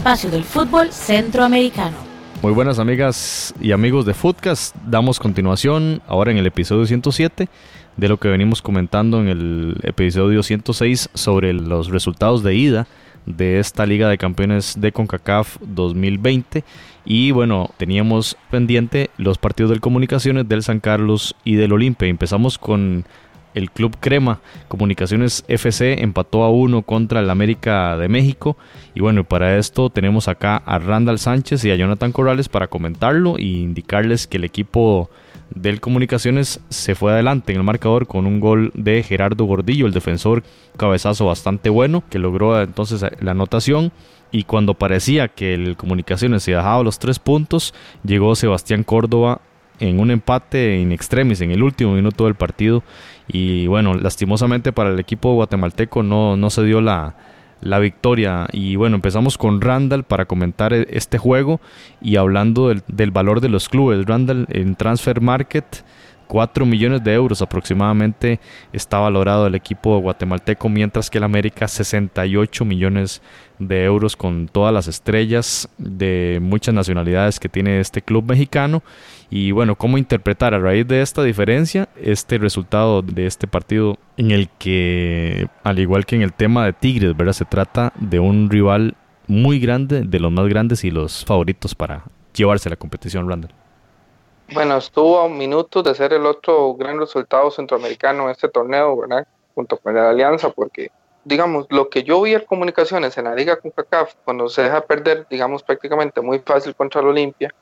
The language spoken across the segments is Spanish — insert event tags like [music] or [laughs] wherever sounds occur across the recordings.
espacio del fútbol centroamericano. Muy buenas amigas y amigos de Footcast, damos continuación ahora en el episodio 107 de lo que venimos comentando en el episodio 106 sobre los resultados de ida de esta Liga de Campeones de CONCACAF 2020 y bueno, teníamos pendiente los partidos del Comunicaciones del San Carlos y del Olimpia. Empezamos con el Club Crema Comunicaciones FC empató a uno contra el América de México. Y bueno, para esto tenemos acá a Randall Sánchez y a Jonathan Corrales para comentarlo e indicarles que el equipo del Comunicaciones se fue adelante en el marcador con un gol de Gerardo Gordillo, el defensor cabezazo bastante bueno, que logró entonces la anotación. Y cuando parecía que el Comunicaciones se dejaba los tres puntos, llegó Sebastián Córdoba en un empate in extremis en el último minuto del partido y bueno, lastimosamente para el equipo guatemalteco no, no se dio la, la victoria. Y bueno, empezamos con Randall para comentar e, este juego y hablando del, del, valor de los clubes. Randall en Transfer Market 4 millones de euros aproximadamente está valorado el equipo guatemalteco, mientras que el América 68 millones de euros con todas las estrellas de muchas nacionalidades que tiene este club mexicano. Y bueno, ¿cómo interpretar a raíz de esta diferencia este resultado de este partido en el que, al igual que en el tema de Tigres, ¿verdad? se trata de un rival muy grande, de los más grandes y los favoritos para llevarse la competición, Randall? Bueno, estuvo a minutos de ser el otro gran resultado centroamericano en este torneo, ¿verdad? Junto con la Alianza, porque, digamos, lo que yo vi en comunicaciones en la Liga con CACAF, cuando se deja perder, digamos, prácticamente muy fácil contra el Olimpia,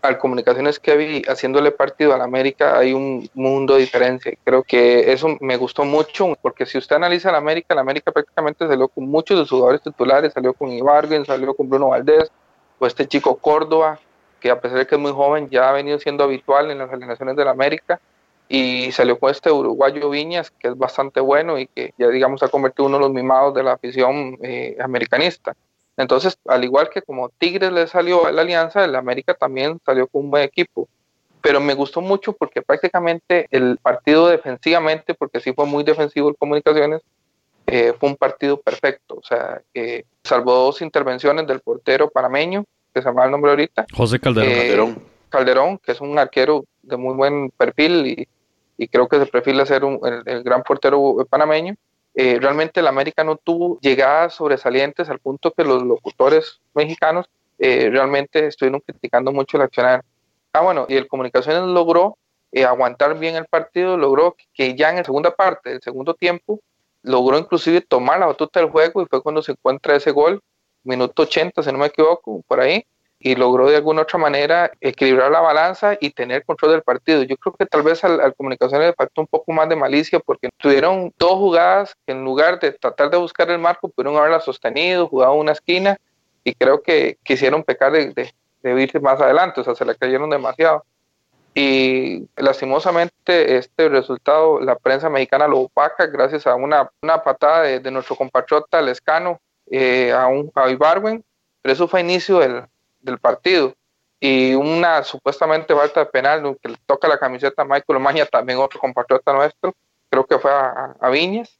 al comunicaciones que vi haciéndole partido al América hay un mundo de diferencia. Creo que eso me gustó mucho, porque si usted analiza al América, el América prácticamente salió con muchos de sus jugadores titulares, salió con Ibargüen, salió con Bruno Valdés, o este chico Córdoba, que a pesar de que es muy joven, ya ha venido siendo habitual en las alineaciones del América y salió con este uruguayo Viñas, que es bastante bueno y que ya digamos ha convertido uno de los mimados de la afición eh, americanista. Entonces, al igual que como Tigres le salió a la alianza, el América también salió con un buen equipo. Pero me gustó mucho porque prácticamente el partido defensivamente, porque sí fue muy defensivo el Comunicaciones, eh, fue un partido perfecto. O sea, eh, salvo dos intervenciones del portero panameño, que se llama el nombre ahorita. José Calderón. Eh, Calderón. que es un arquero de muy buen perfil y, y creo que se perfila ser un, el, gran portero panameño. Eh, realmente el América no tuvo llegadas sobresalientes al punto que los locutores mexicanos eh, realmente estuvieron criticando mucho el accionar. Ah, bueno, y el Comunicaciones logró aguantar bien el partido, logró que ya en la segunda parte, del segundo tiempo, logró inclusive tomar la batuta del juego y fue cuando se encuentra ese gol minuto 80, si no me equivoco, por ahí, y logró de alguna otra manera equilibrar la balanza y tener control del partido. Yo creo que tal vez al, al Comunicaciones le faltó un poco más de malicia porque tuvieron dos jugadas que en lugar de tratar de buscar el marco pudieron haberla sostenido, jugado una esquina y creo que quisieron pecar de, de, de irse más adelante, o sea, se le cayeron demasiado. Y lastimosamente este resultado la prensa mexicana lo opaca gracias a una, una patada de, de nuestro compatriota Lescano eh, a, un, a Ibarwen, pero eso fue inicio del, del, partido. Y una supuestamente falta de penal que le toca la camiseta a Michael Maña, también otro compatriota nuestro, creo que fue a, a Viñas.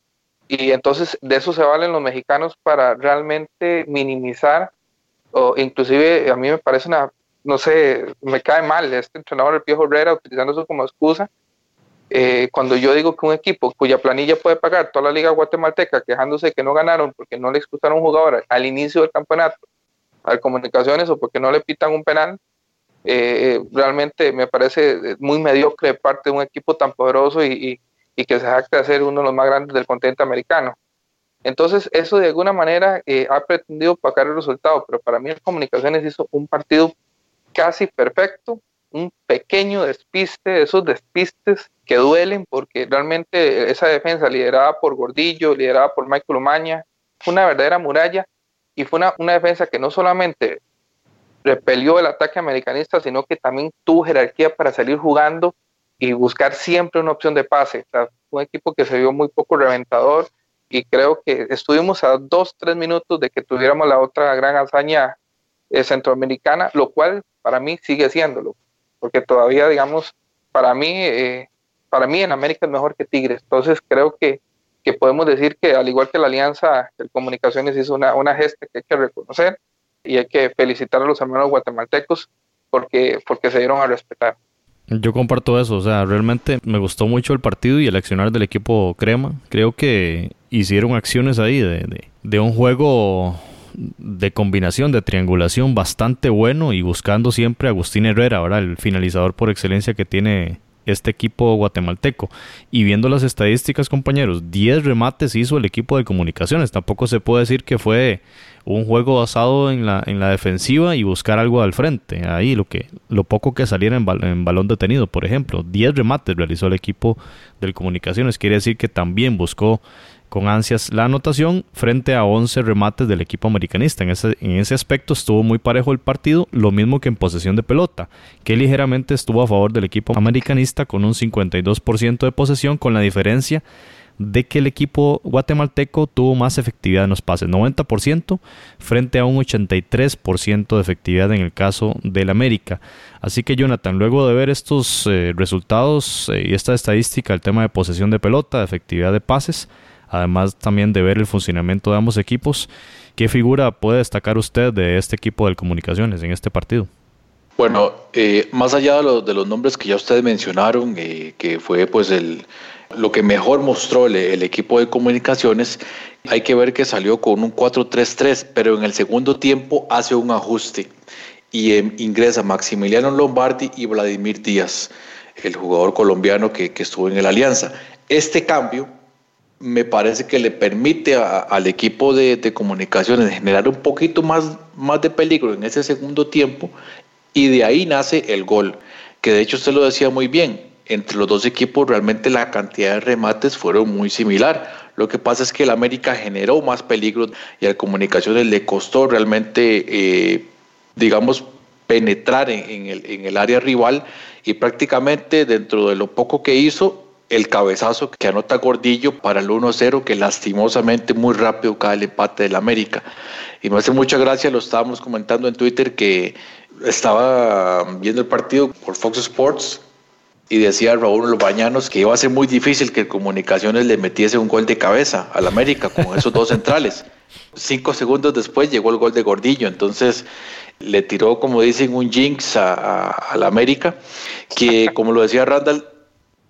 Y entonces de eso se valen los mexicanos para realmente minimizar, o inclusive a mí me parece una, no sé, me cae mal este entrenador, el Piojo Herrera, utilizando eso como excusa eh, cuando yo digo que un equipo cuya planilla puede pagar toda la liga guatemalteca quejándose que no ganaron porque no le expulsaron un jugador al inicio del campeonato, al comunicaciones o porque no le pitan un penal, eh, realmente me parece muy mediocre de parte de un equipo tan poderoso y, y, que se jacta de ser uno de los más grandes del continente americano. Entonces, eso de alguna manera eh, ha pretendido pagar el resultado, pero para mí el Comunicaciones hizo un partido casi perfecto, un pequeño despiste, esos despistes que duelen porque realmente esa defensa liderada por Gordillo, liderada por Michael Umaña, fue una verdadera muralla y fue una, una, defensa que no solamente repelió el ataque americanista, sino que también tuvo jerarquía para salir jugando y buscar siempre una opción de pase. Un equipo que se vio muy poco reventador y creo que estuvimos a dos, tres minutos de que tuviéramos la otra gran hazaña eh, centroamericana, lo cual para mí sigue siéndolo, porque todavía, digamos, para mí eh, para mí en América es mejor que Tigres. Entonces creo que, que podemos decir que al igual que la Alianza de Comunicaciones hizo una, una gesta que hay que reconocer, y hay que felicitar a los hermanos guatemaltecos porque, porque se dieron a respetar. Yo comparto eso, o sea, realmente me gustó mucho el partido y el accionar del equipo Crema. Creo que hicieron acciones ahí de, de, un juego de combinación, de triangulación bastante bueno y buscando siempre a Agustín Herrera, ahora el finalizador por excelencia que tiene este equipo guatemalteco. Y viendo las estadísticas, compañeros, 10 remates hizo el equipo de comunicaciones. Tampoco se puede decir que fue un juego basado en la, en la defensiva y buscar algo al frente. Ahí lo que lo poco que saliera en, en balón detenido, por ejemplo, 10 remates realizó el equipo del Comunicaciones. Quiere decir que también buscó con ansias la anotación frente a 11 remates del equipo americanista. En ese, en ese aspecto estuvo muy parejo el partido, lo mismo que en posesión de pelota, que ligeramente estuvo a favor del equipo americanista con un 52% de posesión, con la diferencia de que el equipo guatemalteco tuvo más efectividad en los pases, 90% frente a un 83% de efectividad en el caso del América. Así que Jonathan, luego de ver estos eh, resultados eh, y esta estadística, el tema de posesión de pelota, de efectividad de pases, además también de ver el funcionamiento de ambos equipos, ¿qué figura puede destacar usted de este equipo de comunicaciones en este partido? Bueno, eh, más allá de, los nombres que ya ustedes mencionaron, que fue pues el, lo que mejor mostró el, equipo de comunicaciones, hay que ver que salió con un 4-3-3, pero en el segundo tiempo hace un ajuste y em, ingresa Maximiliano Lombardi y Vladimir Díaz, el jugador colombiano que, estuvo en el Alianza. Este cambio me parece que le permite al equipo de, comunicaciones generar un poquito más, más de peligro en ese segundo tiempo y de ahí nace el gol, que de hecho usted lo decía muy bien, entre los dos equipos realmente la cantidad de remates fueron muy similar. Lo que pasa es que el América generó más peligro y al Comunicaciones le costó realmente, eh, digamos, penetrar en, el, en el área rival y prácticamente dentro de lo poco que hizo, el cabezazo que anota Gordillo para el 1-0, que lastimosamente muy rápido cae el empate del América. Y me hace mucha gracia, lo estábamos comentando en Twitter, que estaba viendo el partido por Fox Sports y decía Raúl Bañanos que iba a ser muy difícil que Comunicaciones le metiese un gol de cabeza al América con esos dos centrales. Cinco segundos después llegó el gol de Gordillo, entonces le tiró, como dicen, un jinx al América, que como lo decía Randall,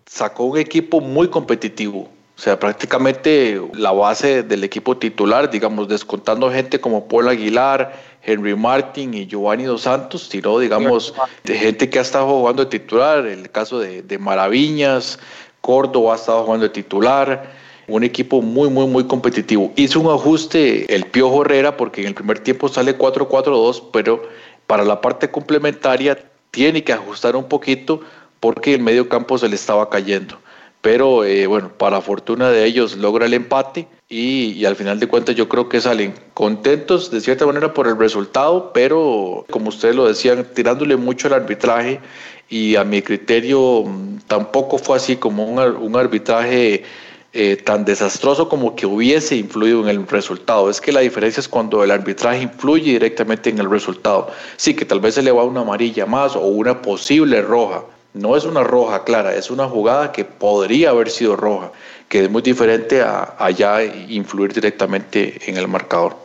sacó un equipo muy competitivo. O sea, prácticamente la base del equipo titular, digamos, descontando gente como Paul Aguilar, Henry Martin y Giovanni Dos Santos, tiró, digamos, de gente que ha estado jugando de titular, el caso de, de Maraviñas, Córdoba ha estado jugando de titular, un equipo muy, muy, muy competitivo. Hizo un ajuste el Piojo Herrera porque en el primer tiempo sale 4-4-2, pero para la parte complementaria tiene que ajustar un poquito porque el medio campo se le estaba cayendo. Pero eh, bueno, para fortuna de ellos logra el empate y, al final de cuentas yo creo que salen contentos de cierta manera por el resultado, pero como ustedes lo decían, tirándole mucho al arbitraje y a mi criterio mm, tampoco fue así como un, arbitraje eh, tan desastroso como que hubiese influido en el resultado. Es que la diferencia es cuando el arbitraje influye directamente en el resultado. Sí, que tal vez se le va una amarilla más o una posible roja. No es una roja clara, es una jugada que podría haber sido roja que es muy diferente a, allá influir directamente en el marcador.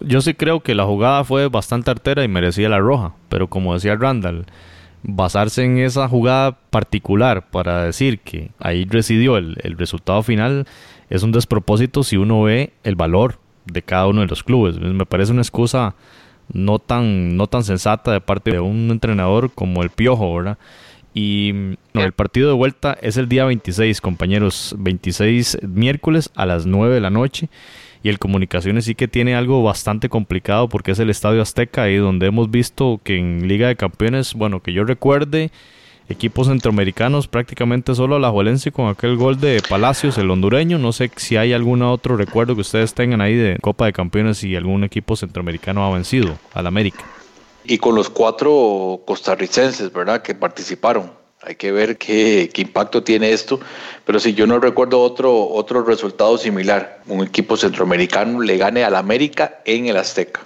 Yo sí creo que la jugada fue bastante artera y merecía la roja, pero como decía Randall, basarse en esa jugada particular para decir que ahí residió el, el resultado final es un despropósito si uno ve el valor de cada uno de los clubes. Me parece una excusa no tan, no tan sensata de parte de un entrenador como el Piojo, ¿verdad? Y el partido de vuelta es el día 26, compañeros. 26 miércoles a las 9 de la noche. Y el Comunicaciones sí que tiene algo bastante complicado porque es el Estadio Azteca, ahí donde hemos visto que en Liga de Campeones, bueno, que yo recuerde, equipos centroamericanos prácticamente solo la Juelense con aquel gol de Palacios, el hondureño. No sé si hay algún otro recuerdo que ustedes tengan ahí de Copa de Campeones y algún equipo centroamericano ha vencido al América y con los cuatro costarricenses, ¿verdad?, que participaron. Hay que ver qué, impacto tiene esto, pero si yo no recuerdo otro, otro resultado similar, un equipo centroamericano le gane al América en el Azteca.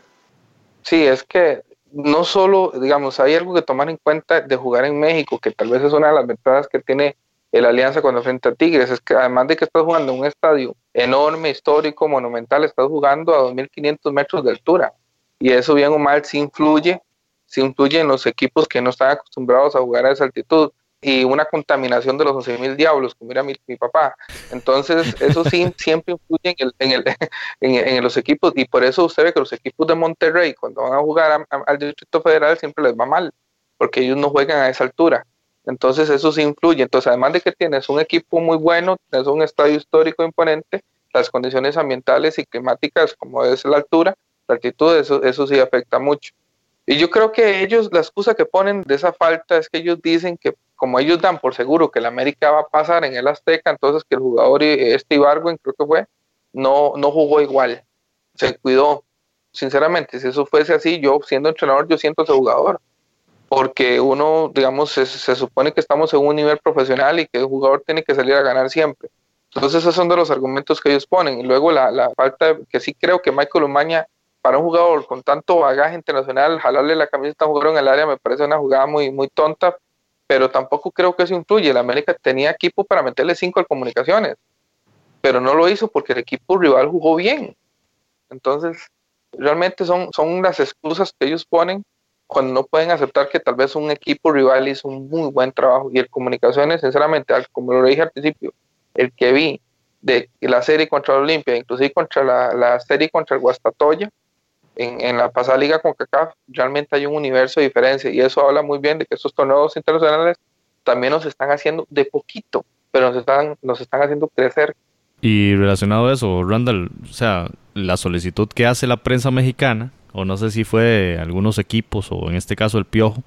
Sí, es que no solo, digamos, hay algo que tomar en cuenta de jugar en México, que tal vez es una de las ventajas que tiene el Alianza cuando frente a Tigres, es que además de que estás jugando en un estadio enorme, histórico, monumental, estás jugando a 2.500 metros de altura. y eso bien o mal sí influye, sí influye en los equipos que no están acostumbrados a jugar a esa altitud y una contaminación de los 11.000 diablos, como era mi, papá. Entonces, [laughs] eso sí siempre influye en, el, [laughs] en, en, los equipos y por eso usted ve que los equipos de Monterrey, cuando van a jugar al Distrito Federal, siempre les va mal, porque ellos no juegan a esa altura. Entonces, eso sí influye. Entonces, además de que tienes un equipo muy bueno, tienes un estadio histórico imponente, las condiciones ambientales y climáticas, como es la altura, la altitud, eso, eso sí afecta mucho. Y yo creo que ellos, la excusa que ponen de esa falta es que ellos dicen que como ellos dan por seguro que el América va a pasar en el Azteca, entonces que el jugador, este Ibargüen creo que fue, no, no jugó igual, se cuidó. Sinceramente, si eso fuese así, yo siendo entrenador, yo siento ese jugador. Porque uno, digamos, se, se supone que estamos en un nivel profesional y que el jugador tiene que salir a ganar siempre. Entonces esos son de los argumentos que ellos ponen. Y luego la, la falta, que sí creo que Michael Umaña, para un jugador con tanto bagaje internacional, jalarle la camiseta a un jugador en el área me parece una jugada muy, muy tonta, pero tampoco creo que eso influye. El América tenía equipo para meterle cinco al comunicaciones, pero no lo hizo porque el equipo rival jugó bien. Entonces, realmente son, son las excusas que ellos ponen cuando no pueden aceptar que tal vez un equipo rival hizo un muy buen trabajo. Y el comunicaciones, sinceramente, como lo dije al principio, el que vi de la serie contra Olimpia, inclusive contra la, la serie contra el Guastatoya, en, la pasada liga con CACAF, realmente hay un universo de diferencia y eso habla muy bien de que estos torneos internacionales también nos están haciendo de poquito, pero nos están, nos están haciendo crecer. Y relacionado a eso, Randall, o sea, la solicitud que hace la prensa mexicana, o no sé si fue algunos equipos o en este caso el Piojo,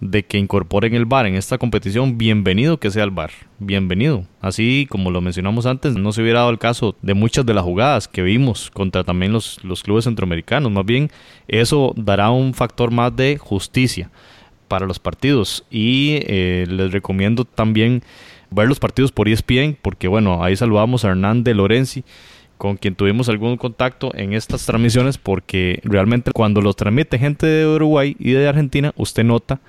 de que incorporen el VAR en esta competición, bienvenido que sea el VAR, bienvenido. Así como lo mencionamos antes, no se hubiera dado el caso de muchas de las jugadas que vimos contra también los, los clubes centroamericanos, más bien eso dará un factor más de justicia para los partidos y eh, les recomiendo también ver los partidos por ESPN porque bueno, ahí saludamos a Hernán de Lorenzi con quien tuvimos algún contacto en estas transmisiones porque realmente cuando los transmite gente de Uruguay y de Argentina, usted nota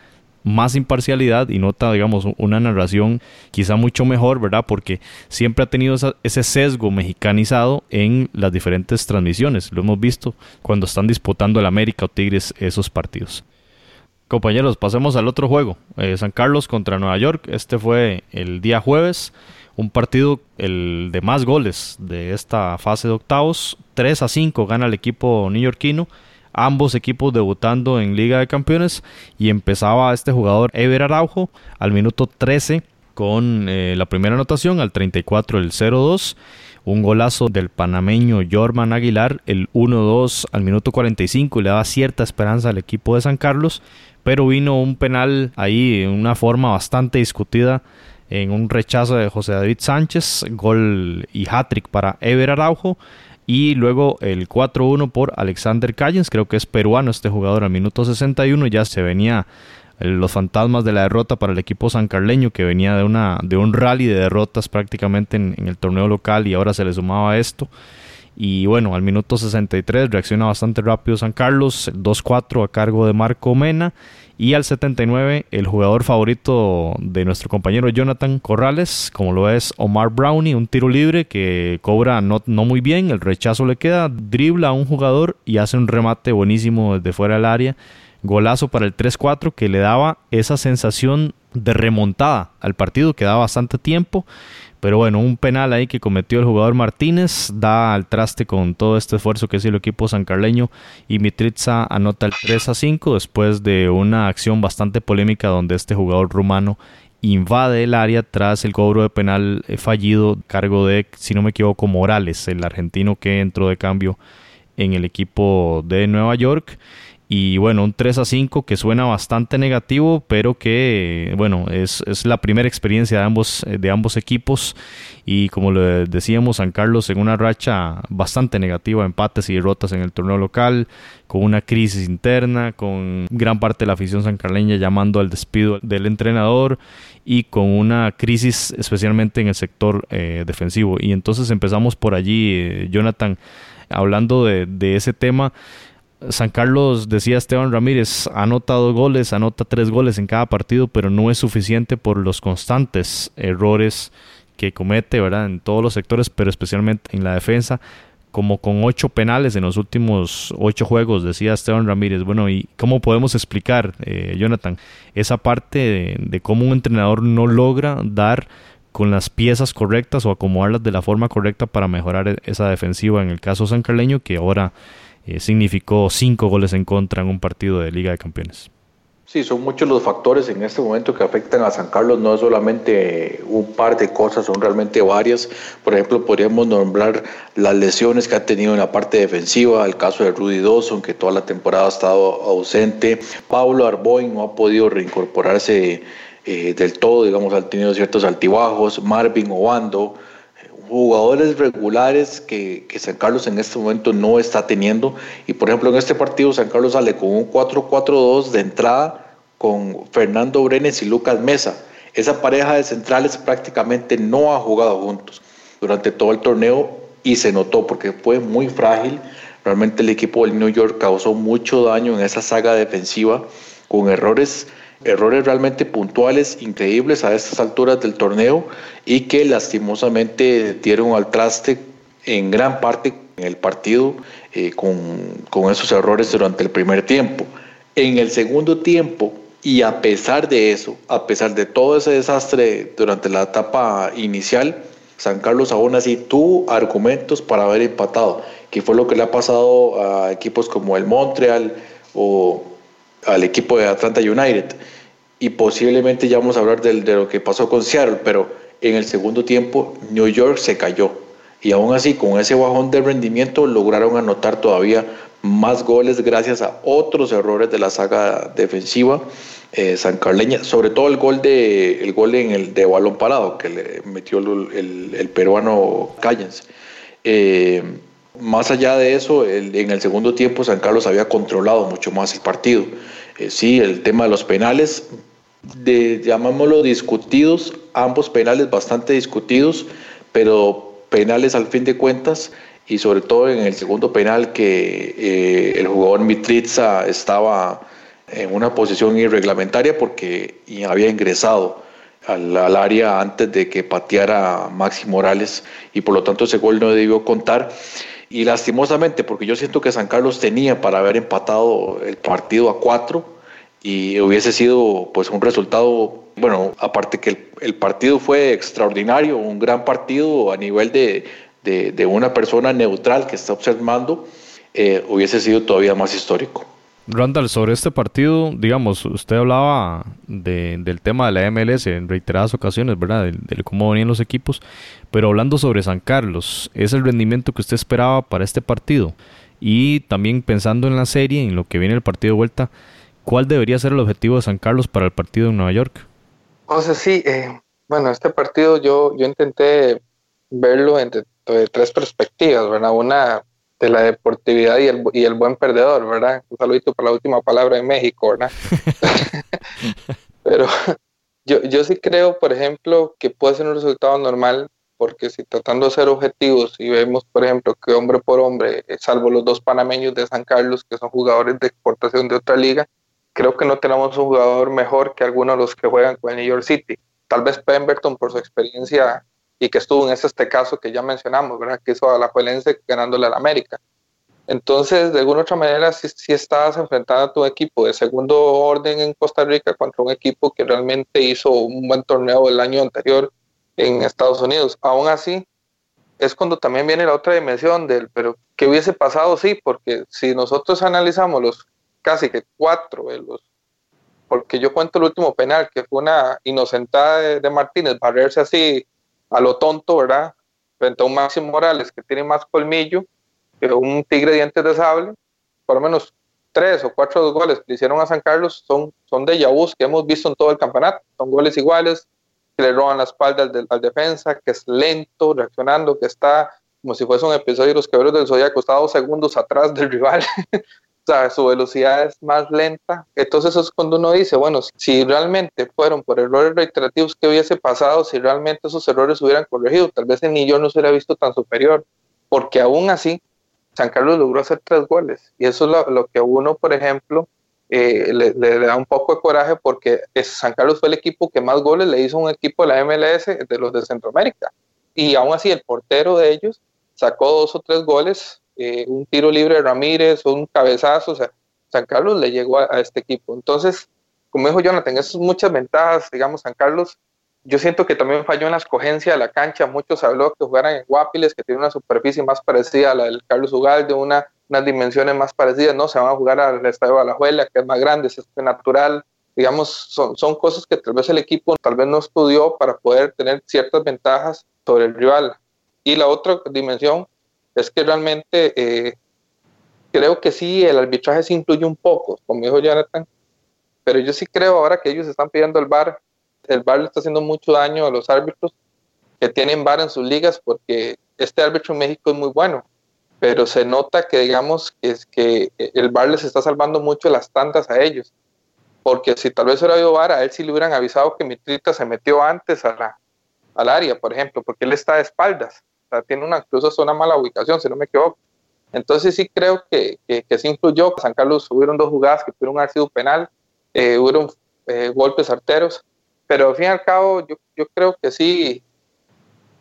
más imparcialidad y nota, digamos, una narración quizá mucho mejor, ¿verdad? Porque siempre ha tenido ese sesgo mexicanizado en las diferentes transmisiones. Lo hemos visto cuando están disputando el América o Tigres esos partidos. Compañeros, pasemos al otro juego. Eh, San Carlos contra Nueva York. Este fue el día jueves. Un partido, el de más goles de esta fase de octavos. 3 a 5 gana el equipo neoyorquino ambos equipos debutando en Liga de Campeones y empezaba este jugador Ever Araujo al minuto 13 con eh, la primera anotación, al 34 el 0-2, un golazo del panameño Jorman Aguilar, el 1-2 al minuto 45 y le daba cierta esperanza al equipo de San Carlos, pero vino un penal ahí en una forma bastante discutida en un rechazo de José David Sánchez, gol y hat-trick para Ever Araujo y luego el 4-1 por Alexander Callens, creo que es peruano este jugador al minuto 61, ya se venía eh, los fantasmas de la derrota para el equipo sancarleño que venía de, una, de un rally de derrotas prácticamente en, en el torneo local y ahora se le sumaba esto. Y bueno, al minuto 63 reacciona bastante rápido San Carlos, 2-4 a cargo de Marco Mena. Y al 79, el jugador favorito de nuestro compañero Jonathan Corrales, como lo es Omar Brownie, un tiro libre que cobra no, no muy bien, el rechazo le queda, dribla a un jugador y hace un remate buenísimo desde fuera del área. Golazo para el 3-4 que le daba esa sensación de remontada al partido, que daba bastante tiempo pero bueno, un penal ahí que cometió el jugador Martínez da al traste con todo este esfuerzo que hizo el equipo sancarleño y Mitriza anota el 3 a 5 después de una acción bastante polémica donde este jugador rumano invade el área tras el cobro de penal eh, fallido cargo de, si no me equivoco, Morales, el argentino que entró de cambio en el equipo de Nueva York. Y bueno, un 3 a 5 que suena bastante negativo, pero que bueno, es, la primera experiencia de ambos, de ambos equipos. Y como le decíamos, San Carlos en una racha bastante negativa, empates y derrotas en el torneo local, con una crisis interna, con gran parte de la afición sancarleña llamando al despido del entrenador y con una crisis especialmente en el sector eh, defensivo. Y entonces empezamos por allí, eh, Jonathan, hablando de, de ese tema. San Carlos, decía Esteban Ramírez, ha anotado goles, anota tres goles en cada partido, pero no es suficiente por los constantes errores que comete, ¿verdad? En todos los sectores, pero especialmente en la defensa. como con ocho penales en los últimos ocho juegos, decía Esteban Ramírez. Bueno, ¿y cómo podemos explicar, eh, Jonathan, esa parte de, cómo un entrenador no logra dar con las piezas correctas o acomodarlas de la forma correcta para mejorar e-, esa defensiva en el caso San Carleño, que ahora eh, significó cinco goles en contra en un partido de Liga de Campeones? Sí, son muchos los factores en este momento que afectan a San Carlos, no es solamente un par de cosas, son realmente varias. Por ejemplo, podríamos nombrar las lesiones que ha tenido en la parte defensiva, el caso de Rudy Dawson, que toda la temporada ha estado ausente. Pablo Arboin no ha podido reincorporarse eh, del todo, digamos, ha tenido ciertos altibajos. Marvin Obando, jugadores regulares que, San Carlos en este momento no está teniendo. Y por ejemplo, en este partido San Carlos sale con un 4-4-2 de entrada con Fernando Brenes y Lucas Mesa. Esa pareja de centrales prácticamente no ha jugado juntos durante todo el torneo y se notó porque fue muy frágil. Realmente el equipo del New York causó mucho daño en esa saga defensiva con errores errores realmente puntuales, increíbles a estas alturas del torneo y que lastimosamente dieron al traste en gran parte en el partido eh, con, con esos errores durante el primer tiempo. En el segundo tiempo, y a pesar de eso, a pesar de todo ese desastre durante la etapa inicial, San Carlos aún así tuvo argumentos para haber empatado, que fue lo que le ha pasado a equipos como el Montreal o al equipo de Atlanta United. Y posiblemente ya vamos a hablar de, lo que pasó con Seattle, pero en el segundo tiempo New York se cayó. Y aún así, con ese bajón de rendimiento, lograron anotar todavía más goles gracias a otros errores de la saga defensiva eh, San Carleña, sobre todo el gol de el gol en el de balón parado que le metió el, peruano Callens. Eh, más allá de eso, en el segundo tiempo San Carlos había controlado mucho más el partido. Eh, sí, el tema de los penales, de, llamámoslo discutidos, ambos penales bastante discutidos, pero penales al fin de cuentas y sobre todo en el segundo penal que eh, el jugador Mitriza estaba en una posición irreglamentaria porque había ingresado al, al, área antes de que pateara Maxi Morales y por lo tanto ese gol no debió contar. Y lastimosamente, porque yo siento que San Carlos tenía para haber empatado el partido a cuatro y hubiese sido pues un resultado, bueno, aparte que el, partido fue extraordinario, un gran partido a nivel de, de, una persona neutral que está observando, eh, hubiese sido todavía más histórico. Randall, sobre este partido, digamos, usted hablaba del tema de la MLS en reiteradas ocasiones, ¿verdad? De, cómo venían los equipos, pero hablando sobre San Carlos, ¿es el rendimiento que usted esperaba para este partido? Y también pensando en la serie, en lo que viene el partido de vuelta, ¿cuál debería ser el objetivo de San Carlos para el partido en Nueva York? O sea, sí, eh, bueno, este partido yo, yo intenté verlo entre tres perspectivas, ¿verdad? Una de la deportividad y el, y el buen perdedor, ¿verdad? Un saludito para la última palabra en México, ¿verdad? [laughs] Pero yo, yo sí creo, por ejemplo, que puede ser un resultado normal, porque si tratando de ser objetivos y vemos, por ejemplo, que hombre por hombre, eh, salvo los dos panameños de San Carlos, que son jugadores de exportación de otra liga, creo que no tenemos un jugador mejor que algunos de los que juegan con el New York City. Tal vez Pemberton por su experiencia y que estuvo en este caso que ya mencionamos, ¿verdad? Que hizo a la Juelense ganándole al América. Entonces, de alguna otra manera, si, si estabas enfrentando a tu equipo de segundo orden en Costa Rica contra un equipo que realmente hizo un buen torneo el año anterior en Estados Unidos. Aún así, es cuando también viene la otra dimensión del, pero ¿qué hubiese pasado? Sí, porque si nosotros analizamos los casi que cuatro de los, porque yo cuento el último penal, que fue una inocentada de, de Martínez, barrerse así a lo tonto, ¿verdad? Frente a un Máximo Morales que tiene más colmillo que un Tigre dientes de sable, por lo menos tres o cuatro goles que le hicieron a San Carlos son, son de Yabús que hemos visto en todo el campeonato. Son goles iguales, que le roban la espalda al, al, defensa, que es lento, reaccionando, que está como si fuese un episodio de los quebros del Zodiaco, está dos segundos atrás del rival. [laughs] su velocidad es más lenta. Entonces eso es cuando uno dice, bueno, si realmente fueron por errores reiterativos, ¿qué hubiese pasado si realmente esos errores hubieran corregido? Tal vez el Nillón no se hubiera visto tan superior, porque aún así San Carlos logró hacer tres goles. Y eso es lo, que a uno, por ejemplo, eh, le, da un poco de coraje porque San Carlos fue el equipo que más goles le hizo a un equipo de la MLS de los de Centroamérica. Y aún así el portero de ellos sacó dos o tres goles, eh, un tiro libre de Ramírez o un cabezazo, o sea, San Carlos le llegó a, este equipo. Entonces, como dijo Jonathan, son muchas ventajas, digamos, San Carlos, yo siento que también falló en la escogencia de la cancha, muchos habló que jugaran en Guapiles, que tiene una superficie más parecida a la del Carlos Ugalde, una, unas dimensiones más parecidas, no, se van a jugar al Estadio Alajuela, que es más grande, es natural, digamos, son, son cosas que tal vez el equipo tal vez no estudió para poder tener ciertas ventajas sobre el rival. Y la otra dimensión es que realmente eh, creo que sí, el arbitraje sí influye un poco, como dijo Jonathan, pero yo sí creo ahora que ellos están pidiendo el VAR, el VAR le está haciendo mucho daño a los árbitros que tienen VAR en sus ligas porque este árbitro en México es muy bueno, pero se nota que digamos que, es que el VAR les está salvando mucho las tantas a ellos, porque si tal vez hubiera habido VAR, a él sí le hubieran avisado que Mitrita se metió antes a la, al área, por ejemplo, porque él está de espaldas, sea, tiene una, incluso una mala ubicación, si no me equivoco. Entonces sí creo que, que, sí influyó. San Carlos hubieron dos jugadas que pudieron haber sido penal, eh, hubieron eh, golpes arteros, pero al fin y al cabo yo, yo creo que sí,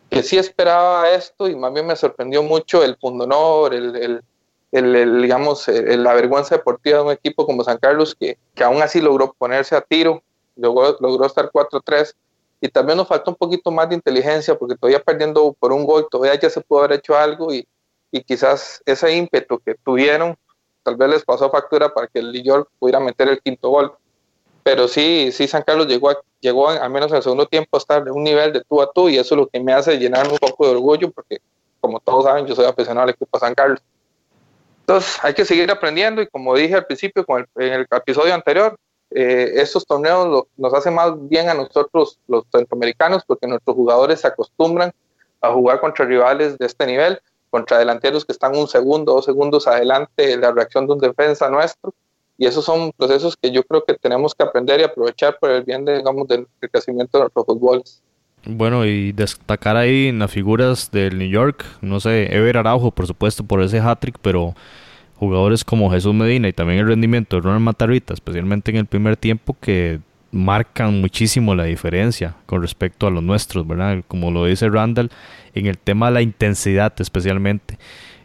que sí esperaba esto y más bien me sorprendió mucho el pundonor, el, el, el, digamos, la vergüenza deportiva de un equipo como San Carlos que, que aún así logró ponerse a tiro, logró, logró estar 4-3 y también nos falta un poquito más de inteligencia porque todavía perdiendo por un gol, todavía ya se pudo haber hecho algo y, y quizás ese ímpetu que tuvieron tal vez les pasó factura para que el York pudiera meter el quinto gol. Pero sí, sí, San Carlos llegó, llegó al menos en el segundo tiempo a estar de un nivel de tú a tú y eso es lo que me hace llenar un poco de orgullo porque, como todos saben, yo soy aficionado al equipo San Carlos. Entonces, hay que seguir aprendiendo y como dije al principio, con en el episodio anterior, eh, estos torneos nos hacen más bien a nosotros los centroamericanos porque nuestros jugadores se acostumbran a jugar contra rivales de este nivel contra delanteros que están un segundo, dos segundos adelante de la reacción de un defensa nuestro. Y esos son procesos que yo creo que tenemos que aprender y aprovechar por el bien, digamos, del, crecimiento de nuestros fútboles. Bueno, y destacar ahí en las figuras del New York, no sé, Ever Araujo, por supuesto, por ese hat-trick, pero jugadores como Jesús Medina y también el rendimiento de Ronald Matarrita, especialmente en el primer tiempo, que marcan muchísimo la diferencia con respecto a los nuestros, ¿verdad? Como lo dice Randall, en el tema de la intensidad especialmente.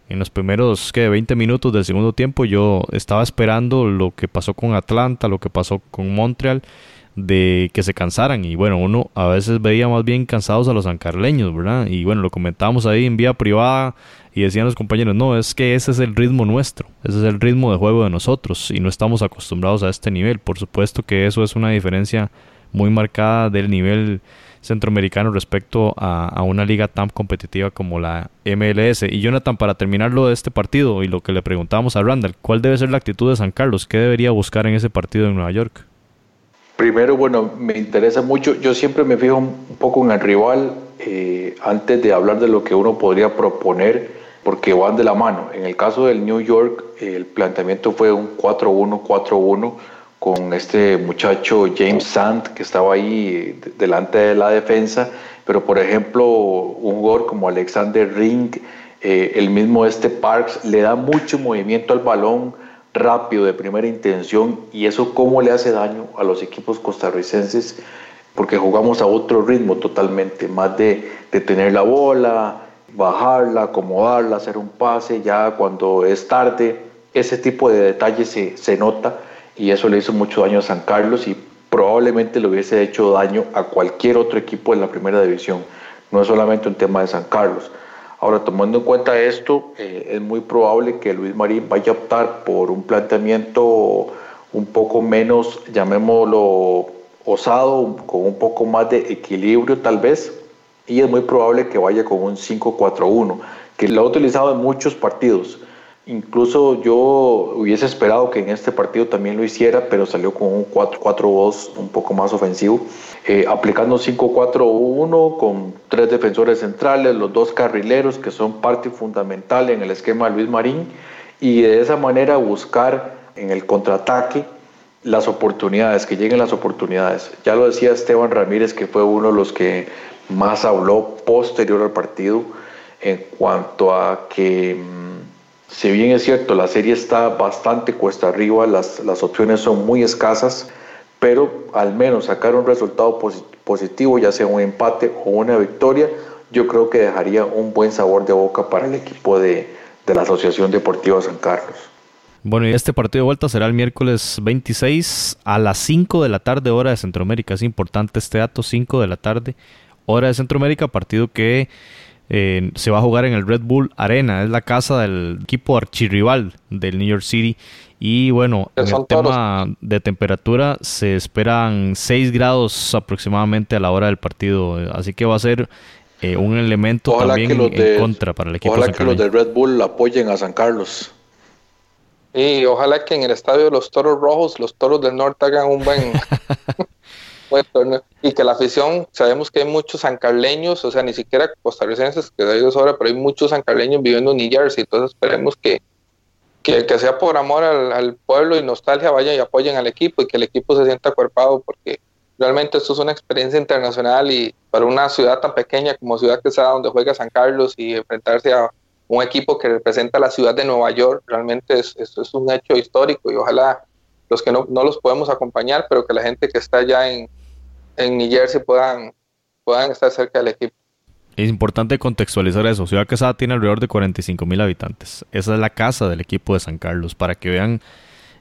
En los primeros ¿qué? 20 minutos del segundo tiempo yo estaba esperando lo que pasó con Atlanta, lo que pasó con Montreal, de que se cansaran. Y bueno, uno a veces veía más bien cansados a los sancarleños, ¿verdad? Y bueno, lo comentábamos ahí en vía privada y decían los compañeros, no, es que ese es el ritmo nuestro, ese es el ritmo de juego de nosotros y no estamos acostumbrados a este nivel. Por supuesto que eso es una diferencia muy marcada del nivel centroamericano respecto a, a, una liga tan competitiva como la MLS. Y Jonathan, para terminar lo de este partido y lo que le preguntábamos a Randall, ¿cuál debe ser la actitud de San Carlos? ¿Qué debería buscar en ese partido en Nueva York? Primero, bueno, me interesa mucho, yo siempre me fijo un poco en el rival eh, antes de hablar de lo que uno podría proponer porque van de la mano. En el caso del New York, el planteamiento fue un 4-1-4-1 con este muchacho James Sand que estaba ahí delante de la defensa, pero por ejemplo un jugador como Alexander Ring, eh, el mismo este Parks, le da mucho movimiento al balón rápido de primera intención y eso cómo le hace daño a los equipos costarricenses porque jugamos a otro ritmo totalmente, más de, de tener la bola, bajarla, acomodarla, hacer un pase, ya cuando es tarde, ese tipo de detalles se, se nota y eso le hizo mucho daño a San Carlos y probablemente le hubiese hecho daño a cualquier otro equipo en la primera división. No es solamente un tema de San Carlos. Ahora, tomando en cuenta esto, eh, es muy probable que Luis Marín vaya a optar por un planteamiento un poco menos, llamémoslo osado, con un poco más de equilibrio tal vez, y es muy probable que vaya con un 5-4-1, que lo ha utilizado en muchos partidos. Incluso yo hubiese esperado que en este partido también lo hiciera, pero salió con un 4-4-2 un poco más ofensivo, eh, aplicando un 5-4-1 con tres defensores centrales, los dos carrileros que son parte fundamental en el esquema de Luis Marín, y de esa manera buscar en el contraataque las oportunidades, que lleguen las oportunidades. Ya lo decía Esteban Ramírez, que fue uno de los que más habló posterior al partido en cuanto a que, mm, si bien es cierto, la serie está bastante cuesta arriba, las, las opciones son muy escasas, pero al menos sacar un resultado positivo, ya sea un empate o una victoria, yo creo que dejaría un buen sabor de boca para el equipo de, de la Asociación Deportiva San Carlos. Bueno, y este partido de vuelta será el miércoles 26 a las 5 de la tarde, hora de Centroamérica. Es importante este dato, 5 de la tarde, hora de Centroamérica, partido que eh, se va a jugar en el Red Bull Arena. Es la casa del equipo archirrival del New York City. Y bueno, en el tema de temperatura se esperan 6 grados aproximadamente a la hora del partido. Así que va a ser eh, un elemento también en contra para el equipo. Ojalá que los de Red Bull apoyen a San Carlos. Y ojalá que en el estadio de los Toros Rojos, los Toros del Norte hagan un buen, [laughs] torneo. Y que la afición, sabemos que hay muchos sancarleños, o sea, ni siquiera costarricenses, que de ellos ahora, pero hay muchos sancarleños viviendo en New Jersey. Entonces esperemos que, que, sea por amor al, pueblo y nostalgia, vayan y apoyen al equipo y que el equipo se sienta acuerpado, porque realmente esto es una experiencia internacional y para una ciudad tan pequeña como Ciudad Quesada, donde juega San Carlos y enfrentarse a un equipo que representa la ciudad de Nueva York, realmente es, es, es un hecho histórico y ojalá los que no, no, los podemos acompañar, pero que la gente que está allá en, en New Jersey puedan, puedan estar cerca del equipo. Es importante contextualizar eso. Ciudad Quesada tiene alrededor de 45 mil habitantes. Esa es la casa del equipo de San Carlos, para que vean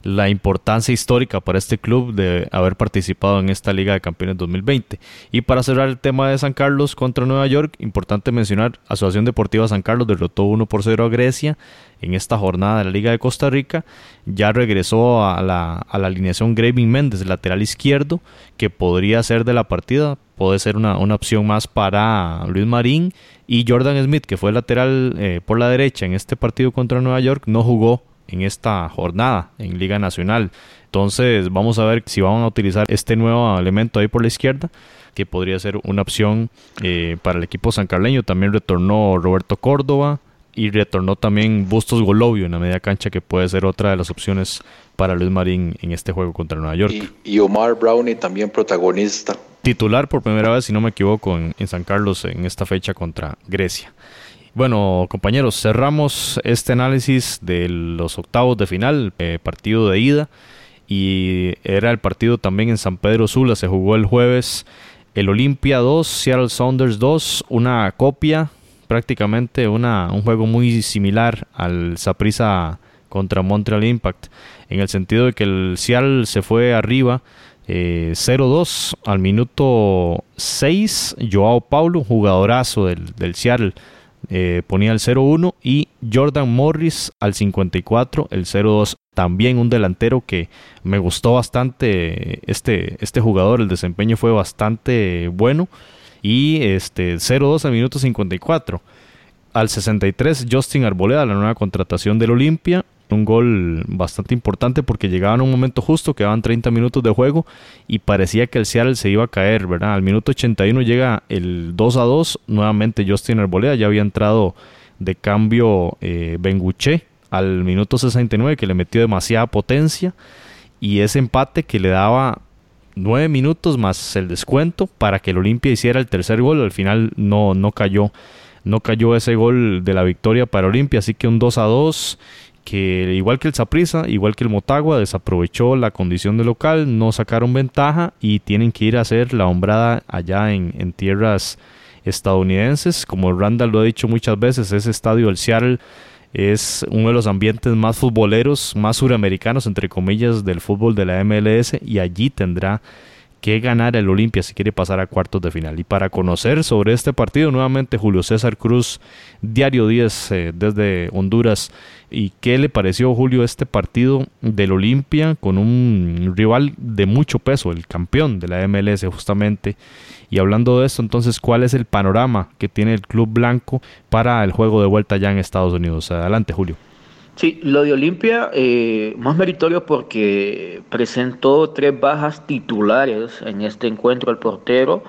la importancia histórica para este club de haber participado en esta Liga de Campeones 2020. Y para cerrar el tema de San Carlos contra Nueva York, importante mencionar, Asociación Deportiva San Carlos derrotó 1 por 0 a Grecia en esta jornada de la Liga de Costa Rica. Ya regresó a la, a la alineación Graving Méndez, lateral izquierdo, que podría ser de la partida, puede ser una, una opción más para Luis Marín. Y Jordan Smith, que fue lateral eh, por la derecha en este partido contra Nueva York, no jugó en esta jornada en Liga Nacional. Entonces vamos a ver si van a utilizar este nuevo elemento ahí por la izquierda, que podría ser una opción eh, para el equipo sancarleño. También retornó Roberto Córdoba y retornó también Bustos Golovio en la media cancha, que puede ser otra de las opciones para Luis Marín en este juego contra Nueva York. Y, Omar Brownie también protagonista. Titular por primera vez, si no me equivoco, en San Carlos en esta fecha contra Grecia. Bueno, compañeros, cerramos este análisis de los octavos de final, eh, partido de ida, y era el partido también en San Pedro Sula, se jugó el jueves el Olimpia 2, Seattle Sounders 2, una copia, prácticamente una, un juego muy similar al Saprissa contra Montreal Impact, en el sentido de que el Seattle se fue arriba 0-2 eh, al minuto 6, Joao Paulo, jugadorazo del, del Seattle, eh, ponía el 0-1 y Jordan Morris al 54, el 0-2. También un delantero que me gustó bastante este, este jugador, el desempeño fue bastante bueno. Y este 0-2 al minuto 54. Al 63, Justin Arboleda, la nueva contratación del Olimpia un gol bastante importante porque llegaba en un momento justo, quedaban 30 minutos de juego y parecía que el Seattle se iba a caer, ¿verdad? Al minuto 81 llega el 2 a 2, nuevamente Justin Arboleda, ya había entrado de cambio eh, Benguche al minuto 69 que le metió demasiada potencia y ese empate que le daba 9 minutos más el descuento para que el Olimpia hiciera el tercer gol, al final no, no cayó. No cayó ese gol de la victoria para Olimpia, así que un 2 a 2 que igual que el Saprissa, igual que el Motagua, desaprovechó la condición de local, no sacaron ventaja y tienen que ir a hacer la hombrada allá en, tierras estadounidenses. Como Randall lo ha dicho muchas veces, ese estadio del Seattle es uno de los ambientes más futboleros, más suramericanos, entre comillas, del fútbol de la MLS y allí tendrá que ganar el Olimpia si quiere pasar a cuartos de final. Y para conocer sobre este partido, nuevamente Julio César Cruz, Diario 10 eh, desde Honduras. ¿Y qué le pareció, Julio, este partido del Olimpia con un rival de mucho peso, el campeón de la MLS justamente? Y hablando de esto, entonces, ¿cuál es el panorama que tiene el Club Blanco para el juego de vuelta ya en Estados Unidos? Adelante, Julio. Sí, lo de Olimpia, eh, más meritorio porque presentó tres bajas titulares en este encuentro el portero,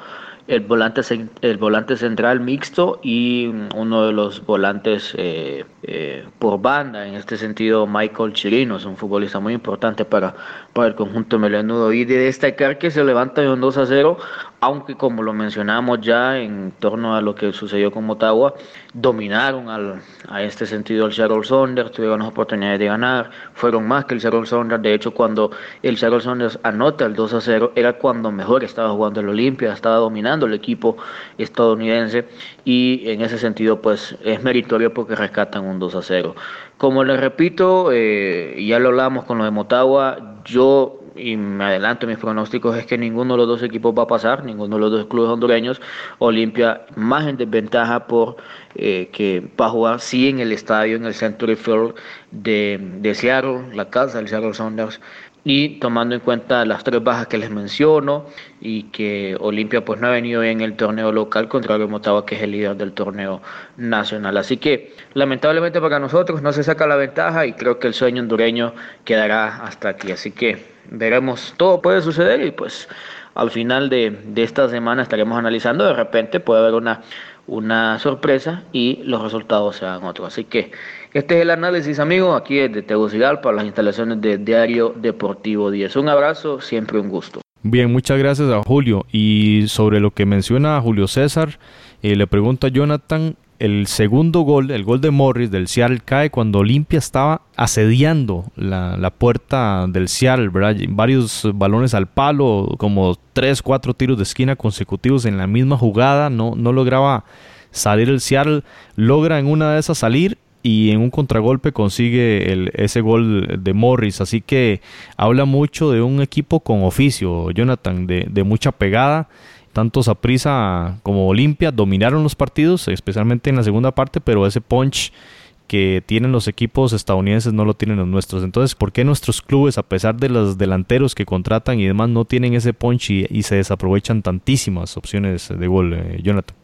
el volante, el volante central mixto y uno de los volantes eh, eh, por banda, en este sentido Michael Chirino, es un futbolista muy importante para, para el conjunto melenudo. Y de destacar que se levanta de un 2 a 0 aunque como lo mencionamos ya en torno a lo que sucedió con Motagua, dominaron al, a este sentido al Seattle Saunders, tuvieron las oportunidades de ganar, fueron más que el Seattle Saunders, de hecho cuando el Seattle Saunders anota el 2 a 0 era cuando mejor estaba jugando el Olimpia, estaba dominando el equipo estadounidense y en ese sentido pues es meritorio porque rescatan un 2 a 0. Como les repito, eh, ya lo hablamos con lo de Motagua, yo y me adelanto mis pronósticos es que ninguno de los dos equipos va a pasar, ninguno de los dos clubes hondureños. Olimpia más en desventaja por eh, que va a jugar sí en el estadio, en el Century Field de, de Seattle, la casa del Seattle Sounders, y tomando en cuenta las tres bajas que les menciono y que Olimpia pues no ha venido en el torneo local contra el Motagua que es el líder del torneo nacional. Así que lamentablemente para nosotros no se saca la ventaja y creo que el sueño hondureño quedará hasta aquí. Así que veremos, todo puede suceder y pues al final de, de esta semana estaremos analizando, de repente puede haber una, una sorpresa y los resultados sean otros. Así que este es el análisis, amigo, aquí de Tegucigalpa, las instalaciones de Diario Deportivo 10. Un abrazo, siempre un gusto. Bien, muchas gracias a Julio. Y sobre lo que menciona Julio César, eh, le pregunto a Jonathan, el segundo gol, el gol de Morris del Seattle cae cuando Olimpia estaba asediando la, la, puerta del Seattle. Varios balones al palo, como tres, cuatro tiros de esquina consecutivos en la misma jugada, no, no lograba salir el Seattle, logra en una de esas salir y en un contragolpe consigue el, ese gol de Morris. Así que habla mucho de un equipo con oficio, Jonathan, de, de mucha pegada. Tanto Saprisa como Olimpia dominaron los partidos, especialmente en la segunda parte, pero ese punch que tienen los equipos estadounidenses no lo tienen los nuestros. Entonces, ¿por qué nuestros clubes, a pesar de los delanteros que contratan y demás, no tienen ese punch y, se desaprovechan tantísimas opciones de gol, eh, Jonathan?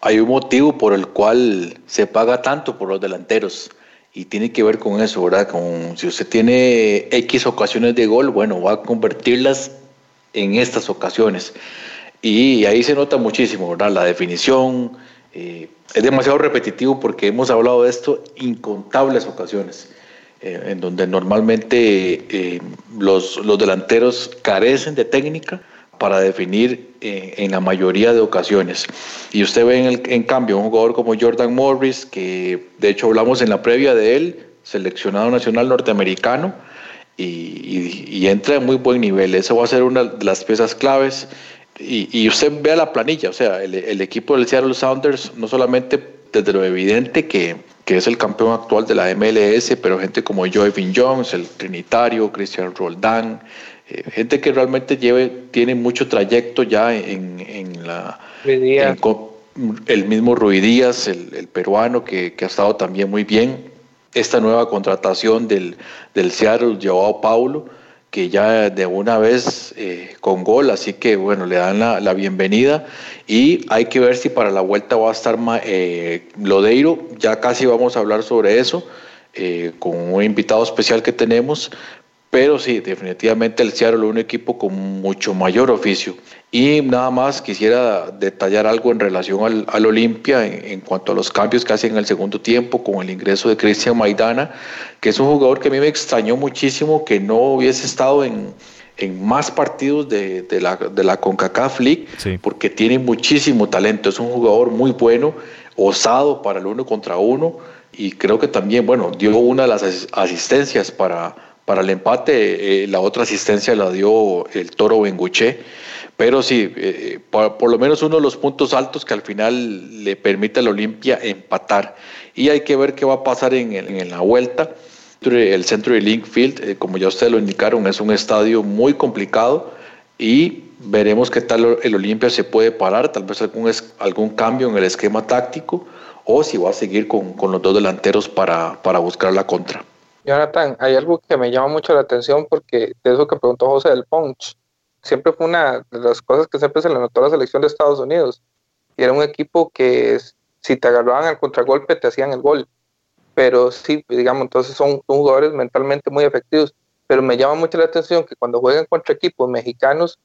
hay un motivo por el cual se paga tanto por los delanteros y tiene que ver con eso, ¿verdad? Con si usted tiene X ocasiones de gol, bueno, va a convertirlas en estas ocasiones. Y ahí se nota muchísimo, ¿verdad? La definición eh, es demasiado repetitivo porque hemos hablado de esto incontables ocasiones. Eh, en donde normalmente eh, los, los delanteros carecen de técnica, para definir eh, en la mayoría de ocasiones. Y usted ve en, en cambio un jugador como Jordan Morris, que de hecho hablamos en la previa de él, seleccionado nacional norteamericano, y, entra en muy buen nivel. Eso va a ser una de las piezas claves. Y, usted vea la planilla, o sea, el, equipo del Seattle Sounders, no solamente desde lo evidente que, que, es el campeón actual de la MLS, pero gente como Joey Vin Jones, el Trinitario, Christian Roldán, eh, gente que realmente lleve, tiene mucho trayecto ya en, en la... el mismo Ruidías, el, el peruano, que, que, ha estado también muy bien. Esta nueva contratación del, del Seattle, Joao Paulo, que ya de una vez eh, con gol, así que bueno, le dan la, bienvenida y hay que ver si para la vuelta va a estar eh, Lodeiro, ya casi vamos a hablar sobre eso. Eh, con un invitado especial que tenemos, pero sí, definitivamente el Seattle es un equipo con mucho mayor oficio. Y nada más quisiera detallar algo en relación al, al Olimpia en, cuanto a los cambios que hacen en el segundo tiempo con el ingreso de Cristian Maidana, que es un jugador que a mí me extrañó muchísimo que no hubiese estado en, en más partidos de, de, la, de la CONCACAF League, porque tiene muchísimo talento, es un jugador muy bueno, osado para el uno contra uno, y creo que también, bueno, dio una de las asistencias para para el empate, eh, la otra asistencia la dio el Toro Benguché. Pero sí, eh, por, lo menos uno de los puntos altos que al final le permite al Olimpia empatar. Y hay que ver qué va a pasar en, en la vuelta. El centro de Linkfield, eh, como ya ustedes lo indicaron, es un estadio muy complicado y veremos qué tal el Olimpia se puede parar, tal vez algún, algún cambio en el esquema táctico o si va a seguir con, con los dos delanteros para, para buscar la contra. Jonathan, hay algo que me llama mucho la atención porque de eso que preguntó José del Punch, siempre fue una de las cosas que siempre se le notó a la selección de Estados Unidos. Y era un equipo que si te agarraban al contragolpe te hacían el gol. Pero sí, digamos, entonces son, jugadores mentalmente muy efectivos. Pero me llama mucho la atención que cuando juegan contra equipos mexicanos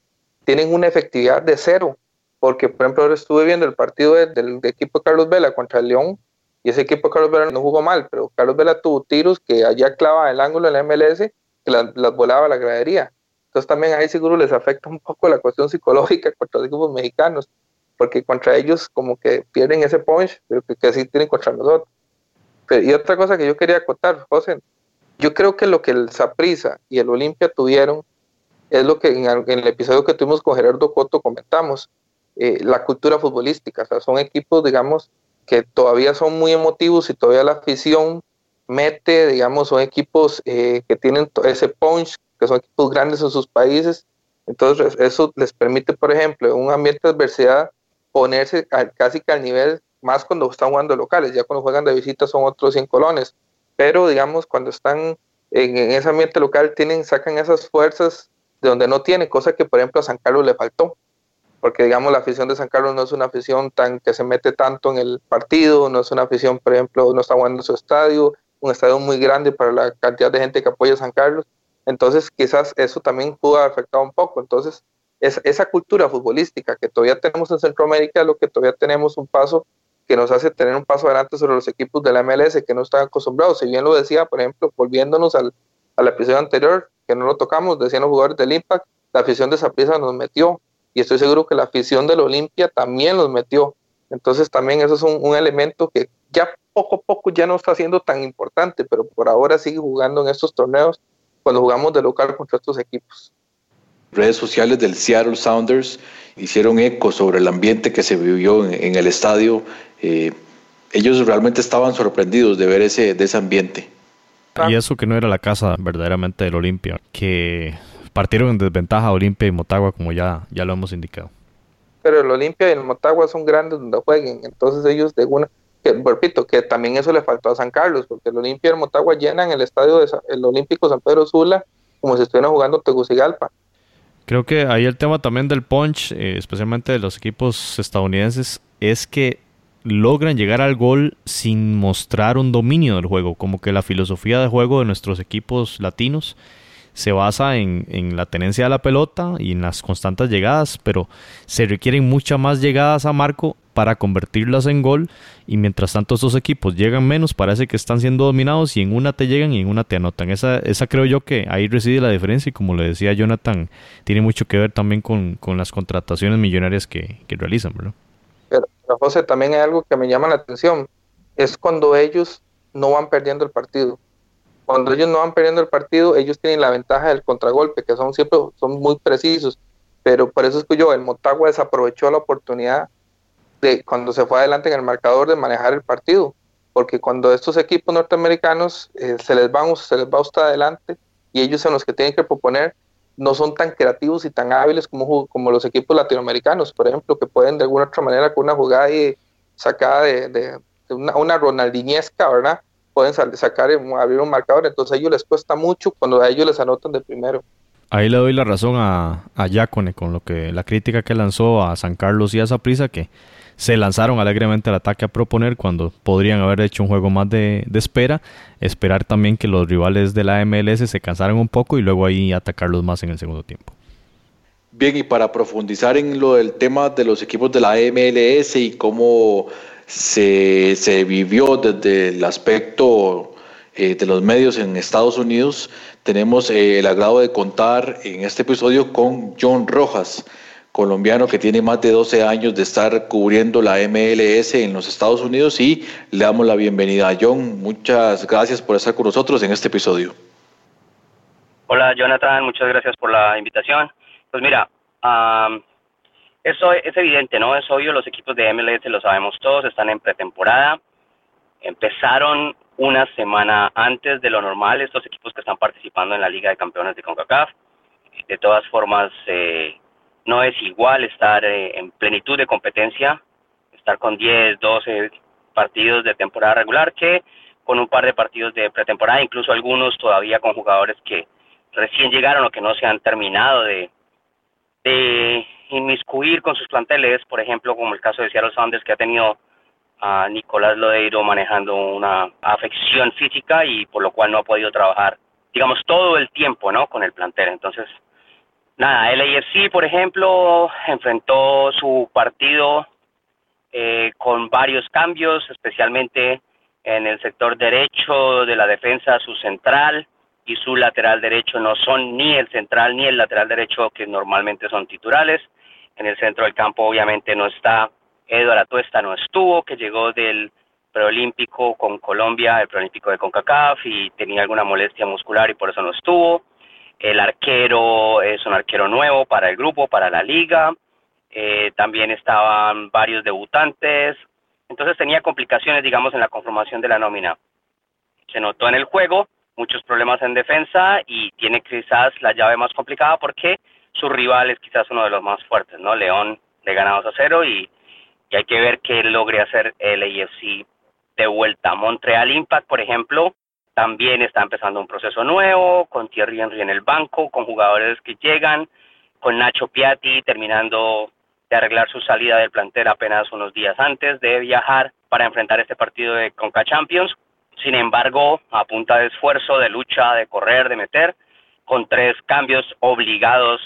tienen una efectividad de cero. Porque, por ejemplo, ahora estuve viendo el partido del equipo Carlos Vela contra el León y ese equipo Carlos Vela no jugó mal, pero Carlos Vela tuvo tiros que allá clava el ángulo en la MLS que las, volaba a la gradería. Entonces también ahí seguro les afecta un poco la cuestión psicológica contra los equipos mexicanos, porque contra ellos como que pierden ese punch, pero que, que sí tienen contra nosotros. y otra cosa que yo quería acotar, José, yo creo que lo que el Saprisa y el Olimpia tuvieron es lo que en, el episodio que tuvimos con Gerardo Coto comentamos, eh, la cultura futbolística, o sea, son equipos, digamos, que todavía son muy emotivos y todavía la afición mete, digamos, son equipos eh, que tienen ese punch, que son equipos grandes en sus países, entonces eso les permite, por ejemplo, en un ambiente de adversidad, ponerse casi que al nivel más cuando están jugando locales, ya cuando juegan de visita son otros 100 colones, pero digamos, cuando están en, ese ambiente local, tienen, sacan esas fuerzas de donde no tienen, cosa que por ejemplo a San Carlos le faltó, porque digamos la afición de San Carlos no es una afición tan que se mete tanto en el partido, no es una afición, por ejemplo, no está jugando en su estadio, un estadio muy grande para la cantidad de gente que apoya a San Carlos, entonces quizás eso también pudo haber afectado un poco, entonces es, esa cultura futbolística que todavía tenemos en Centroamérica lo que todavía tenemos un paso que nos hace tener un paso adelante sobre los equipos de la MLS que no están acostumbrados. Si bien lo decía, por ejemplo, volviéndonos al, al episodio anterior, que no lo tocamos, decían los jugadores del Impact, la afición de Saprissa nos metió y estoy seguro que la afición del Olimpia también los metió. Entonces también eso es un, elemento que ya poco a poco ya no está siendo tan importante, pero por ahora sigue jugando en estos torneos cuando jugamos de local contra estos equipos. Redes sociales del Seattle Sounders hicieron eco sobre el ambiente que se vivió en, el estadio. Eh, ellos realmente estaban sorprendidos de ver ese, de ese ambiente. Y eso que no era la casa verdaderamente del Olimpia, que partieron en desventaja Olimpia y Motagua, como ya, ya lo hemos indicado. Pero el Olimpia y el Motagua son grandes donde jueguen, entonces ellos de una, que, repito, que también eso le faltó a San Carlos, porque el Olimpia el Motagua llenan el estadio del Olímpico San Pedro Sula como si estuvieran jugando Tegucigalpa. Creo que ahí el tema también del punch, eh, especialmente de los equipos estadounidenses, es que logran llegar al gol sin mostrar un dominio del juego, como que la filosofía de juego de nuestros equipos latinos se basa en, en, la tenencia de la pelota y en las constantes llegadas, pero se requieren muchas más llegadas a marco para convertirlas en gol y mientras tanto estos equipos llegan menos, parece que están siendo dominados y en una te llegan y en una te anotan. Esa, esa creo yo que ahí reside la diferencia y como le decía Jonathan, tiene mucho que ver también con, con las contrataciones millonarias que, que realizan, ¿verdad? Pero José, también hay algo que me llama la atención, es cuando ellos no van perdiendo el partido. Cuando ellos no van perdiendo el partido, ellos tienen la ventaja del contragolpe, que son siempre son muy precisos. Pero por eso es que yo, el Motagua desaprovechó la oportunidad de cuando se fue adelante en el marcador de manejar el partido. Porque cuando estos equipos norteamericanos eh, se les van se les va usted adelante y ellos son los que tienen que proponer, no son tan creativos y tan hábiles como, como los equipos latinoamericanos, por ejemplo, que pueden de alguna otra manera con una jugada sacada de, una, una, Ronaldinesca, ¿verdad? Pueden sacar, abrir un marcador, entonces a ellos les cuesta mucho cuando a ellos les anotan de primero. Ahí le doy la razón a, a Yacone con lo que la crítica que lanzó a San Carlos y a Zaprisa que se lanzaron alegremente al ataque a proponer cuando podrían haber hecho un juego más de, espera, esperar también que los rivales de la MLS se cansaran un poco y luego ahí atacarlos más en el segundo tiempo. Bien, y para profundizar en lo del tema de los equipos de la MLS y cómo se, vivió desde el aspecto eh, de los medios en Estados Unidos, tenemos eh, el agrado de contar en este episodio con John Rojas, colombiano que tiene más de 12 años de estar cubriendo la MLS en los Estados Unidos y le damos la bienvenida a John. Muchas gracias por estar con nosotros en este episodio. Hola Jonathan, muchas gracias por la invitación. Pues mira, eso es evidente, ¿no? Es obvio, los equipos de MLS lo sabemos todos, están en pretemporada. Empezaron una semana antes de lo normal estos equipos que están participando en la Liga de Campeones de CONCACAF. De todas formas, eh, no es igual estar eh, en plenitud de competencia, estar con 10, 12 partidos de temporada regular que con un par de partidos de pretemporada, incluso algunos todavía con jugadores que recién llegaron o que no se han terminado de, de inmiscuir con sus planteles, por ejemplo, como el caso de Seattle Sanders que ha tenido a Nicolás Lodeiro manejando una afección física y por lo cual no ha podido trabajar, digamos, todo el tiempo, ¿no? Con el plantel. Entonces, Nada, el AFC, por ejemplo, enfrentó su partido eh, con varios cambios, especialmente en el sector derecho de la defensa, su central, y su lateral derecho no son ni el central ni el lateral derecho que normalmente son titulares. En el centro del campo obviamente no está Eduardo Atuesta, no estuvo, que llegó del preolímpico con Colombia, el preolímpico de CONCACAF y tenía alguna molestia muscular y por eso no estuvo. El arquero es un arquero nuevo para el grupo, para la liga. Eh, también estaban varios debutantes. Entonces tenía complicaciones, digamos, en la conformación de la nómina. Se notó en el juego, muchos problemas en defensa y tiene quizás la llave más complicada porque su rival es quizás uno de los más fuertes, ¿no? León le gana 2 a 0 y, y hay que ver qué logre hacer el AFC de vuelta. Montreal Impact, por ejemplo, también está empezando un proceso nuevo, con Thierry Henry en el banco, con jugadores que llegan, con Nacho Piatti terminando de arreglar su salida del plantel apenas unos días antes de viajar para enfrentar este partido de Conca Champions. Sin embargo, a punta de esfuerzo, de lucha, de correr, de meter, con tres cambios obligados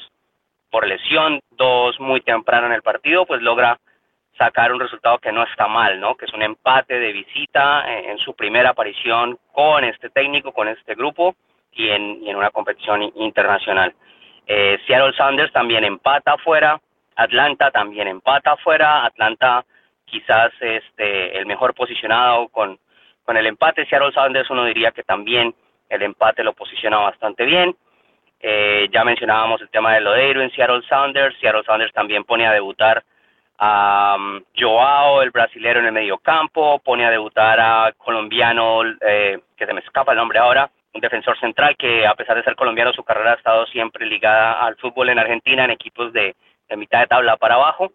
por lesión, dos muy temprano en el partido, pues logra sacar un resultado que no está mal, ¿no? Que es un empate de visita en, su primera aparición con este técnico, con este grupo y en, en una competición internacional. Eh, Seattle Sanders también empata afuera, Atlanta también empata afuera, Atlanta quizás este el mejor posicionado con, con el empate, Seattle Sanders uno diría que también el empate lo posiciona bastante bien. Eh, ya mencionábamos el tema de Lodeiro en Seattle Sounders, Seattle Sounders también pone a debutar a um, Joao, el brasilero en el medio campo, pone a debutar a colombiano, eh, que se me escapa el nombre ahora, un defensor central que a pesar de ser colombiano su carrera ha estado siempre ligada al fútbol en Argentina en equipos de, mitad de tabla para abajo.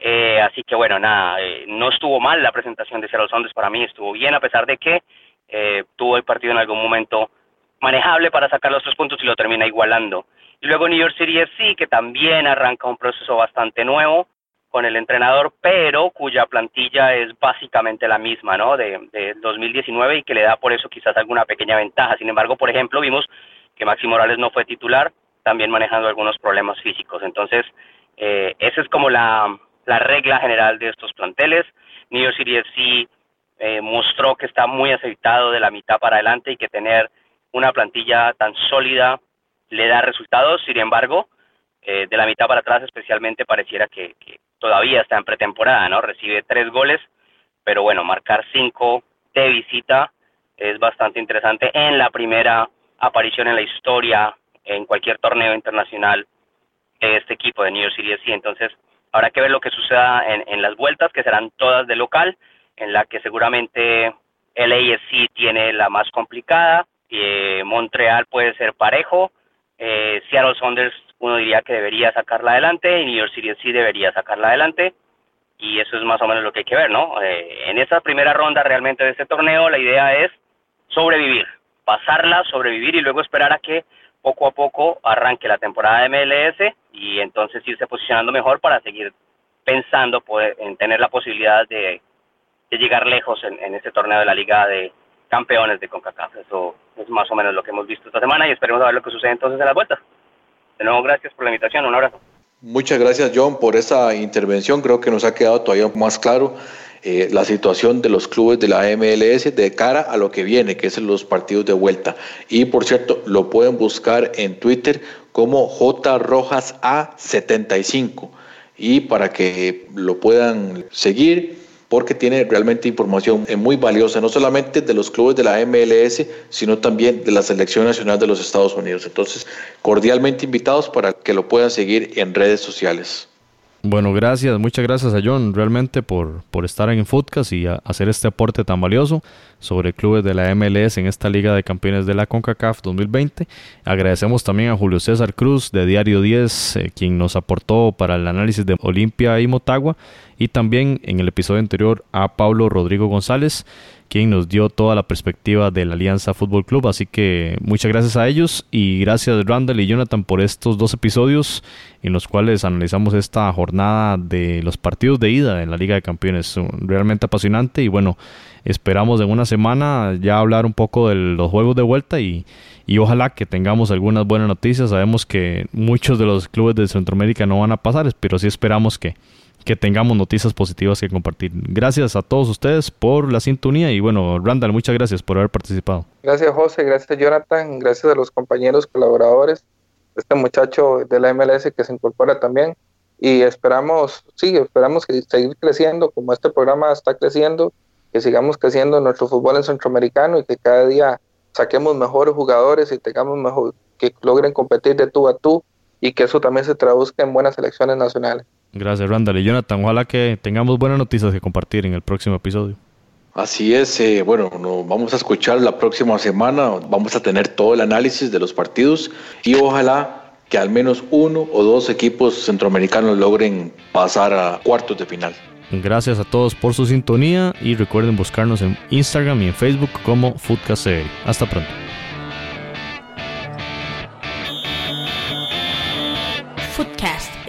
Eh, así que bueno, nada, eh, no estuvo mal la presentación de Seattle Sounders. Para mí, estuvo bien a pesar de que tuvo el partido en algún momento manejable para sacar los tres puntos y lo termina igualando. Y luego New York City FC, que también arranca un proceso bastante nuevo, con el entrenador, pero cuya plantilla es básicamente la misma, ¿no? De, de 2019 y que le da por eso quizás alguna pequeña ventaja. Sin embargo, por ejemplo, vimos que Maxi Morales no fue titular, también manejando algunos problemas físicos. Entonces, eh, esa es como la, la regla general de estos planteles. New York City FC eh, mostró que está muy aceitado de la mitad para adelante y que tener una plantilla tan sólida le da resultados. Sin embargo, eh, de la mitad para atrás especialmente pareciera que, todavía está en pretemporada, ¿no? Recibe tres goles, pero bueno, marcar cinco de visita es bastante interesante en la primera aparición en la historia en cualquier torneo internacional de este equipo de New York City. Entonces, habrá que ver lo que suceda en, en las vueltas, que serán todas de local, en la que seguramente el AFC tiene la más complicada, eh, Montreal puede ser parejo, eh, Seattle Saunders uno diría que debería sacarla adelante y New York City sí debería sacarla adelante y eso es más o menos lo que hay que ver, ¿no? Eh, en esta primera ronda realmente de este torneo la idea es sobrevivir, pasarla, sobrevivir y luego esperar a que poco a poco arranque la temporada de MLS y entonces irse posicionando mejor para seguir pensando poder, en tener la posibilidad de, llegar lejos en, en este torneo de la Liga de Campeones de CONCACAF. Eso es más o menos lo que hemos visto esta semana y esperemos a ver lo que sucede entonces en las vueltas. De nuevo, gracias por la invitación. Un abrazo. Muchas gracias, John, por esa intervención. Creo que nos ha quedado todavía más claro eh, la situación de los clubes de la MLS de cara a lo que viene, que es los partidos de vuelta. Y por cierto, lo pueden buscar en Twitter como JRojasA75 y para que lo puedan seguir porque tiene realmente información muy valiosa, no solamente de los clubes de la MLS, sino también de la Selección Nacional de los Estados Unidos. Entonces, cordialmente invitados para que lo puedan seguir en redes sociales. Bueno, gracias, muchas gracias a John realmente por, por estar en Footcast y hacer este aporte tan valioso sobre clubes de la MLS en esta Liga de Campeones de la CONCACAF 2020. Agradecemos también a Julio César Cruz de Diario 10, eh, quien nos aportó para el análisis de Olimpia y Motagua, y también en el episodio anterior a Pablo Rodrigo González quien nos dio toda la perspectiva de la Alianza Fútbol Club. Así que muchas gracias a ellos y gracias Randall y Jonathan por estos dos episodios en los cuales analizamos esta jornada de los partidos de ida en la Liga de Campeones. Realmente apasionante y bueno, esperamos en una semana ya hablar un poco de los juegos de vuelta y, y ojalá que tengamos algunas buenas noticias. Sabemos que muchos de los clubes de Centroamérica no van a pasar, pero sí esperamos que que tengamos noticias positivas que compartir. Gracias a todos ustedes por la sintonía y bueno, Randall, muchas gracias por haber participado. Gracias José, gracias Jonathan, gracias a los compañeros colaboradores, este muchacho de la MLS que se incorpora también y esperamos, sí, esperamos que seguir creciendo como este programa está creciendo, que sigamos creciendo en nuestro fútbol en centroamericano y que cada día saquemos mejores jugadores y tengamos mejor, que logren competir de tú a tú y que eso también se traduzca en buenas selecciones nacionales. Gracias, Randall y Jonathan. Ojalá que tengamos buenas noticias que compartir en el próximo episodio. Así es, eh, bueno, nos vamos a escuchar la próxima semana, vamos a tener todo el análisis de los partidos y ojalá que al menos uno o dos equipos centroamericanos logren pasar a cuartos de final. Gracias a todos por su sintonía y recuerden buscarnos en Instagram y en Facebook como FoodCastCR. Hasta pronto.